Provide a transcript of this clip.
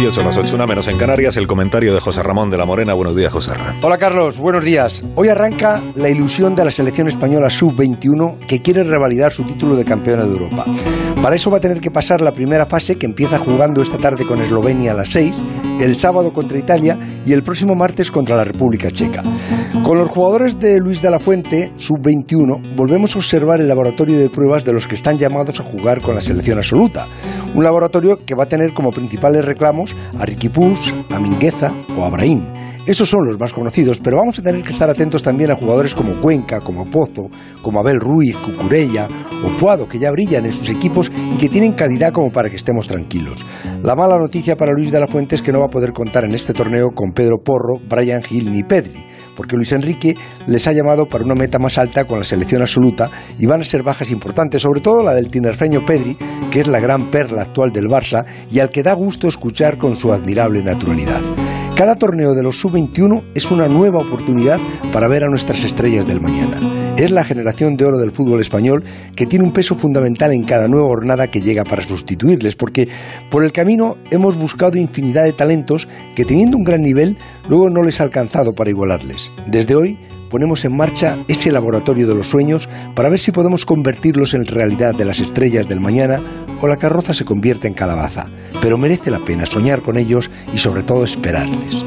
18, las 8, una menos en Canarias, el comentario de José Ramón de la Morena. Buenos días, José Ramón. Hola Carlos, buenos días. Hoy arranca la ilusión de la selección española sub-21 que quiere revalidar su título de campeona de Europa. Para eso va a tener que pasar la primera fase que empieza jugando esta tarde con Eslovenia a las 6, el sábado contra Italia y el próximo martes contra la República Checa. Con los jugadores de Luis de la Fuente, sub-21, volvemos a observar el laboratorio de pruebas de los que están llamados a jugar con la selección absoluta. Un laboratorio que va a tener como principales reclamos a Ricky a Mingueza o a Brahim. Esos son los más conocidos, pero vamos a tener que estar atentos también a jugadores como Cuenca, como Pozo, como Abel Ruiz, Cucurella o Puado, que ya brillan en sus equipos y que tienen calidad como para que estemos tranquilos. La mala noticia para Luis de la Fuente es que no va a poder contar en este torneo con Pedro Porro, Brian Hill ni Pedri porque Luis Enrique les ha llamado para una meta más alta con la selección absoluta y van a ser bajas importantes, sobre todo la del tinerfeño Pedri, que es la gran perla actual del Barça y al que da gusto escuchar con su admirable naturalidad. Cada torneo de los sub-21 es una nueva oportunidad para ver a nuestras estrellas del mañana. Es la generación de oro del fútbol español que tiene un peso fundamental en cada nueva jornada que llega para sustituirles, porque por el camino hemos buscado infinidad de talentos que teniendo un gran nivel luego no les ha alcanzado para igualarles. Desde hoy ponemos en marcha ese laboratorio de los sueños para ver si podemos convertirlos en realidad de las estrellas del mañana o la carroza se convierte en calabaza. Pero merece la pena soñar con ellos y sobre todo esperarles.